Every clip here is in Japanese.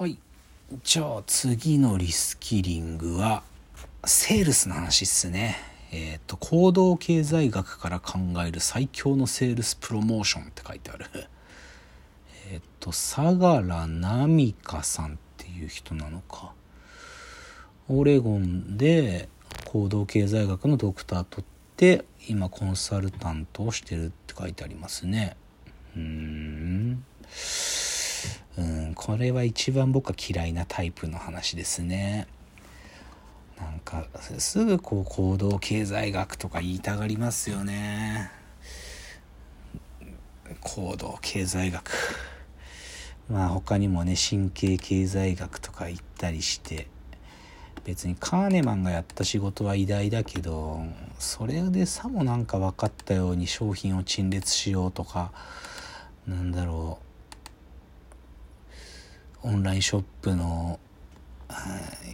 はい。じゃあ次のリスキリングはセールスの話っすね。えっ、ー、と行動経済学から考える最強のセールスプロモーションって書いてある。えっ、と相良奈美香さんっていう人なのか。オレゴンで行動経済学のドクター取って今コンサルタントをしてるって書いてありますね。うん。うんこれは一番僕は嫌いなタイプの話ですね。なんかすぐこう行動経済学とか言いたがりますよね。行動経済学。まあ他にもね神経経済学とか言ったりして別にカーネマンがやった仕事は偉大だけどそれでさもなんか分かったように商品を陳列しようとかなんだろう。オンラインショップの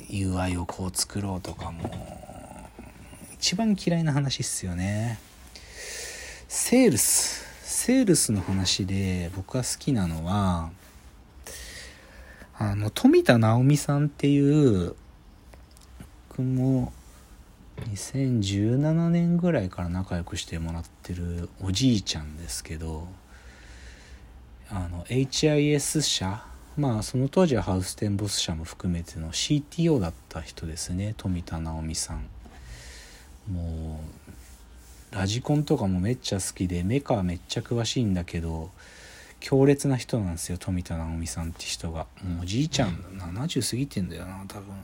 UI をこう作ろうとかも一番嫌いな話っすよね。セールス。セールスの話で僕が好きなのはあの富田直美さんっていう僕も2017年ぐらいから仲良くしてもらってるおじいちゃんですけどあの HIS 社まあその当時はハウステンボス社も含めての CTO だった人ですね富田直美さん。もうラジコンとかもめっちゃ好きでメカはめっちゃ詳しいんだけど強烈な人なんですよ富田直美さんって人が。もうおじいちゃん70過ぎてんだよな多分。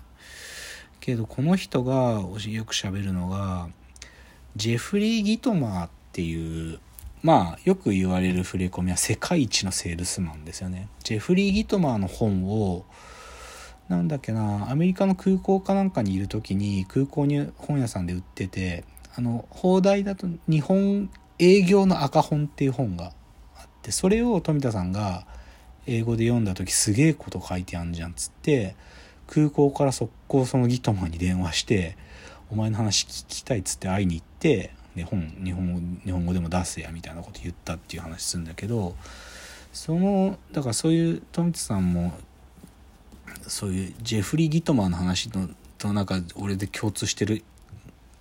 けどこの人がよくしゃべるのがジェフリー・ギトマーっていうまあよく言われる触れ込みは世界一のセールスマンですよね。ジェフリー・ギトマーの本をなんだっけなアメリカの空港かなんかにいる時に空港に本屋さんで売っててあの放題だと日本営業の赤本っていう本があってそれを富田さんが英語で読んだ時すげえこと書いてあんじゃんっつって空港から速攻そのギトマーに電話して「お前の話聞きたい」っつって会いに行ってで本日本語日本語でも出せやみたいなこと言ったっていう話するんだけどそのだからそういう富田さんもそういうジェフリー・ギトマーの話のとなんか俺で共通してる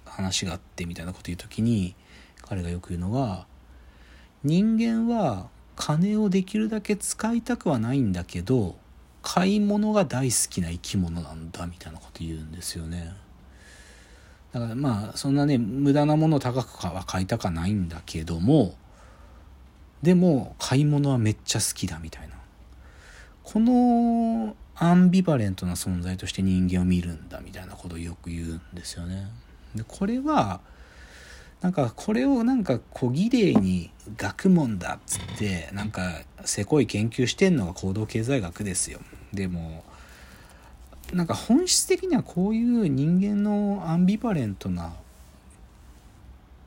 話があってみたいなこと言う時に彼がよく言うのは人間は金をできるだけ使いたくはないんだけど買い物が大好きな生き物なんだみたいなこと言うんですよね。だからまあそんなね無駄なものを高くは買いたかないんだけどもでも買い物はめっちゃ好きだみたいなこのアンビバレントな存在として人間を見るんだみたいなことをよく言うんですよね。でこれはなんかこれをなんか小綺麗に学問だっつってなんかせこい研究してんのが行動経済学ですよ。でもなんか本質的にはこういう人間のアンビバレントな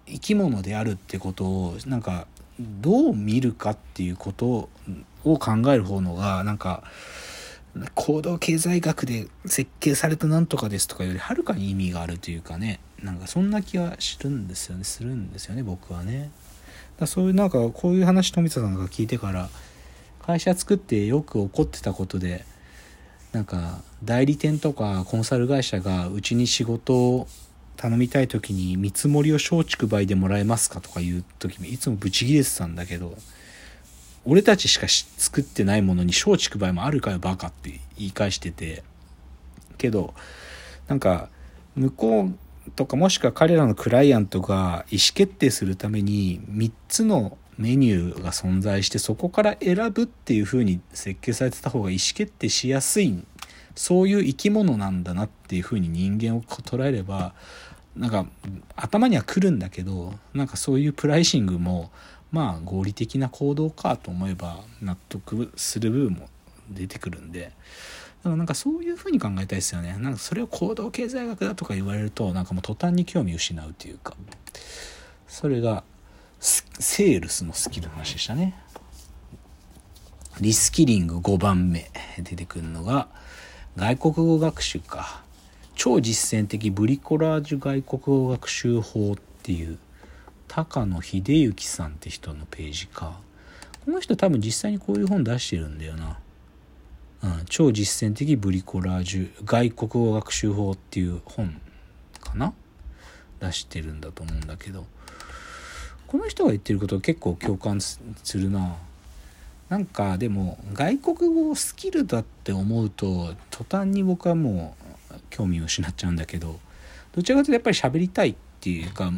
生き物であるってことをなんかどう見るかっていうことを考える方のがなんか行動経済学で設計されたなんとかですとかよりはるかに意味があるというかね。なんかそんな気はするんですよね。するんですよね僕はね。だそういうなんかこういう話富田さんが聞いてから会社作ってよく起こってたことでなんか代理店とかコンサル会社がうちに仕事を頼みたい時に見積もりを松竹梅でもらえますかとか言う時もいつもブチギレてたんだけど俺たちしか作ってないものに松竹梅もあるかよバカって言い返しててけどなんか向こうとかもしくは彼らのクライアントが意思決定するために3つのメニューが存在してそこから選ぶっていう風に設計されてた方が意思決定しやすい。そういう生き物なんだなっていう風に人間を捉えればなんか頭には来るんだけどなんかそういうプライシングもまあ合理的な行動かと思えば納得する部分も出てくるんで。だからなんかそういう風に考えたいですよね。なんかそれを行動経済学だとか言われるとなんかもう途端に興味失うというか。それがセールスのスキルの話でしたね。リスキリング5番目出てくるのが外国語学習か。超実践的ブリコラージュ外国語学習法っていう高野秀幸さんって人のページか。この人多分実際にこういう本出してるんだよな。うん、超実践的ブリコラージュ外国語学習法っていう本かな？出してるんだと思うんだけどこの人が言ってること結構共感するな。なんかでも外国語をスキルだって思うと途端に僕はもう興味を失っちゃうんだけどどちらかというとやっぱり喋りたいっていうか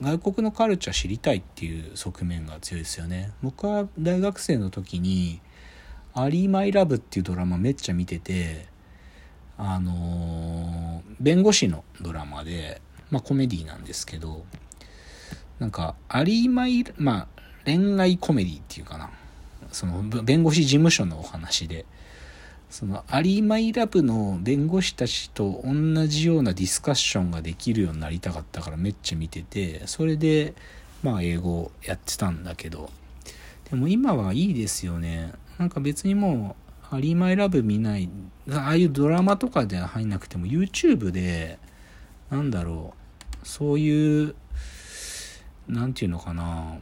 外国のカルチャー知りたいっていう側面が強いですよね。僕は大学生の時に「アリー・マイ・ラブ」っていうドラマめっちゃ見ててあの、弁護士のドラマでまあコメディなんですけどなんかアリー・マイまあ恋愛コメディっていうかな。その弁護士事務所のお話で。そのアリー・マイ・ラブの弁護士たちと同じようなディスカッションができるようになりたかったからめっちゃ見ててそれでまあ英語やってたんだけど。でも今はいいですよね。なんか別にもうアリー・マイ・ラブ見ないああいうドラマとかで入んなくても YouTube でなんだろうそういう何て言うのかな。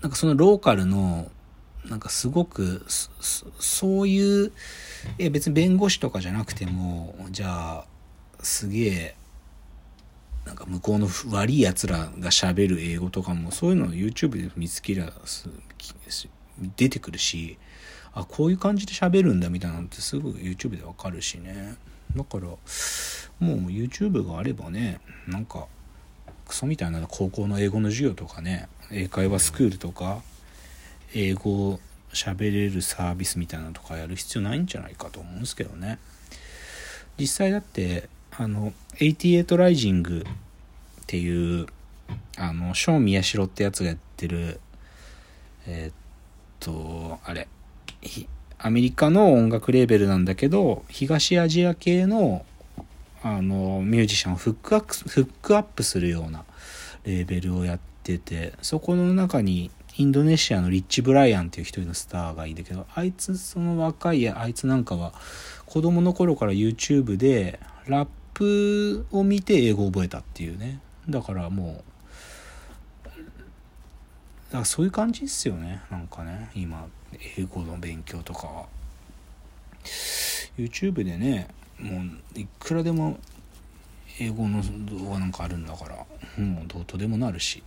なんかそのローカルのなんかすごくそういういや別に弁護士とかじゃなくてもじゃあすげえなんか向こうの悪いやつらがしゃべる英語とかもそういうのを YouTube で見つけりゃ出てくるしあこういう感じで喋るんだみたいなのってすぐ YouTube でわかるしね。だからもう YouTube があればねなんかクソみたいな高校の英語の授業とかね英会話スクールとか英語喋れるサービスみたいなのとかやる必要ないんじゃないかと思うんですけどね。実際だってあの88ライジングっていうあのショーン宮代ってやつがやってるえー、っとあれ。アメリカの音楽レーベルなんだけど東アジア系のあのミュージシャンをフックアップフックアップするようなレーベルをやっててそこの中にインドネシアのリッチ・ブライアンっていう一人のスターがいいんだけどあいつその若いあいつなんかは子供の頃から YouTube でラップを見て英語を覚えたっていうね。だからもうだからそういう感じっすよね。なんかね今英語の勉強とかは。YouTube でねもういくらでも英語の動画なんかあるんだからもうどうとでもなるし。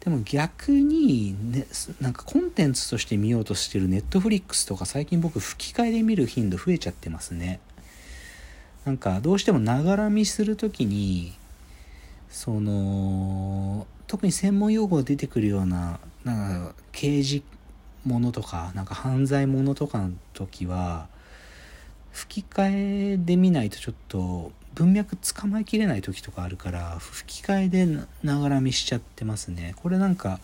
でも逆に、ね、なんかコンテンツとして見ようとしてるネットフリックスとか最近僕吹き替えで見る頻度増えちゃってますね。なんかどうしてもながら見する時にその特に専門用語が出てくるようななんか刑事ものとかなんか犯罪ものとかの時は吹き替えで見ないとちょっと文脈つまえきれない時とかあるから吹き替えでながら見しちゃってますね。これなんか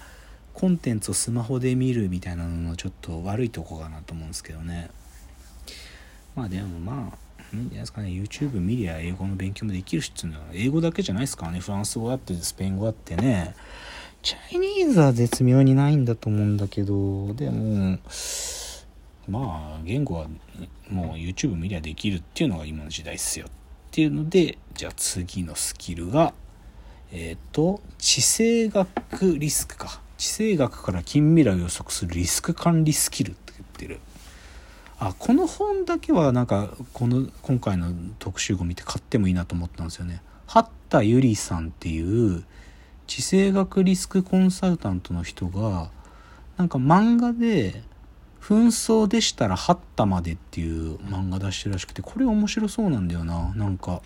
コンテンツをスマホで見るみたいなののちょっと悪いとこかなと思うんですけどね。まあでもまあいいんじゃないですかね。YouTube 見りゃ英語の勉強もできるしっていうのは英語だけじゃないですからね。フランス語あってスペイン語あってね。チャイニーズは絶妙にないんだと思うんだけどでもまあ言語はもう YouTube 見りゃできるっていうのが今の時代っすよっていうのでじゃあ次のスキルがえっ、ー、と地政学リスクか。地政学から近未来を予測するリスク管理スキルって言ってる。あこの本だけはなんかこの今回の特集を見て買ってもいいなと思ったんですよね。八田由里さんっていう地政学リスクコンサルタントの人がなんか漫画で紛争でしたらハッタまでっていう漫画出してるらしくて、これ面白そうなんだよな。なんか、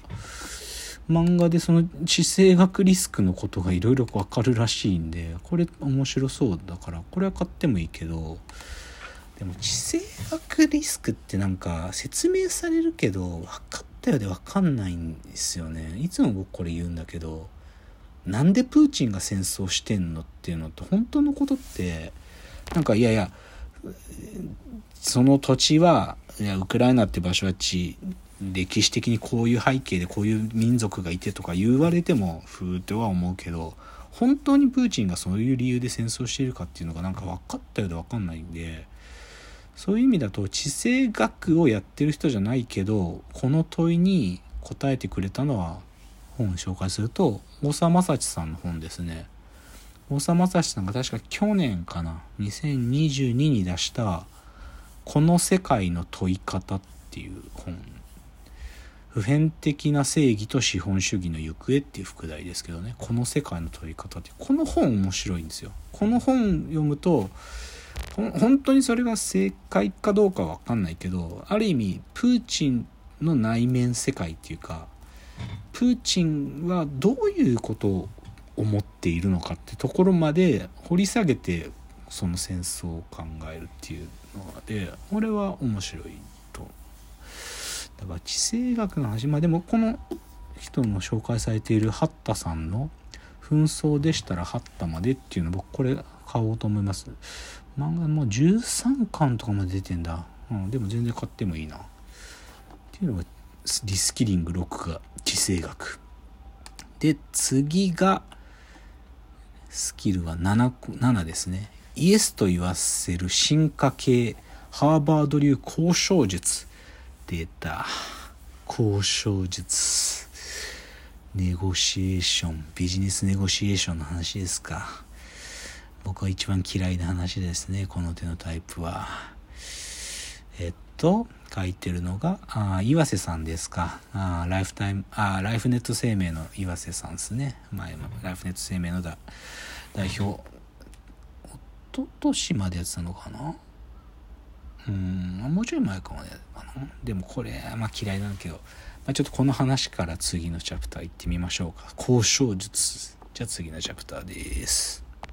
漫画でその地政学リスクのことがいろいろわかるらしいんで、これ面白そうだから、これは買ってもいいけど、でも地政学リスクってなんか説明されるけど、分かったようで分かんないんですよね。いつも僕これ言うんだけど、なんでプーチンが戦争してんのっていうのって本当のことって、なんかいやいや、その土地はいやウクライナって場所は地歴史的にこういう背景でこういう民族がいてとか言われてもふーとは思うけど本当にプーチンがそういう理由で戦争しているかっていうのがなんか分かったようで分かんないんでそういう意味だと地政学をやってる人じゃないけどこの問いに答えてくれたのは本を紹介すると大沢正知さんの本ですね。大沢正史さんが確か去年かな？2022に出したこの世界の問い方」っていう本。普遍的な正義と資本主義の行方っていう副題ですけどね。この世界の問い方って。この本面白いんですよ。この本読むと本当にそれが正解かどうかわかんないけどある意味プーチンの内面世界っていうかプーチンはどういうことを思っているのかってところまで掘り下げてその戦争を考えるっていうので俺は面白いと。だから地政学の話。まあでもこの人の紹介されているハッタさんの「紛争でしたらハッタまで」っていうの僕これ買おうと思います。漫画もう13巻とかまで出てんだ、うん、でも全然買ってもいいな。っていうのがリスキリング6が地政学。で次がスキルは 7, 7ですね。イエスと言わせる進化系ハーバード流交渉術。出た。交渉術。ネゴシエーション。ビジネスネゴシエーションの話ですか。僕は一番嫌いな話ですねこの手のタイプは。と書いてるのがあ岩瀬さんですか。あライフタイムあライフネット生命の岩瀬さんですね。前のライフネット生命の代表おととしまでやってたのかな。うんもうちょい前かもねかな。でもこれまあ嫌いなんだけど、まあ、ちょっとこの話から次のチャプター行ってみましょうか。交渉術。じゃあ次のチャプターです。